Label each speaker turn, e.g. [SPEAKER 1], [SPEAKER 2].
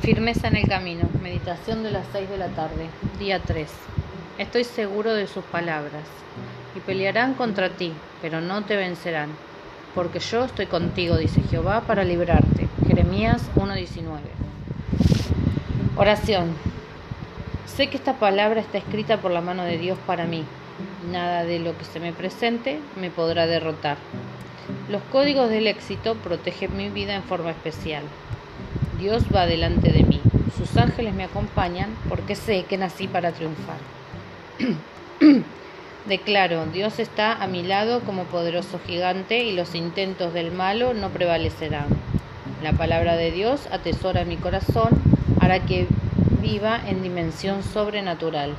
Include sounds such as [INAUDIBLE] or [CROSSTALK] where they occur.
[SPEAKER 1] Firmeza en el camino. Meditación de las 6 de la tarde. Día 3. Estoy seguro de sus palabras. Y pelearán contra ti, pero no te vencerán. Porque yo estoy contigo, dice Jehová, para librarte. Jeremías 1.19. Oración. Sé que esta palabra está escrita por la mano de Dios para mí. Nada de lo que se me presente me podrá derrotar. Los códigos del éxito protegen mi vida en forma especial. Dios va delante de mí. Sus ángeles me acompañan porque sé que nací para triunfar. [CLEARS THROAT] Declaro, Dios está a mi lado como poderoso gigante y los intentos del malo no prevalecerán. La palabra de Dios atesora mi corazón, hará que viva en dimensión sobrenatural.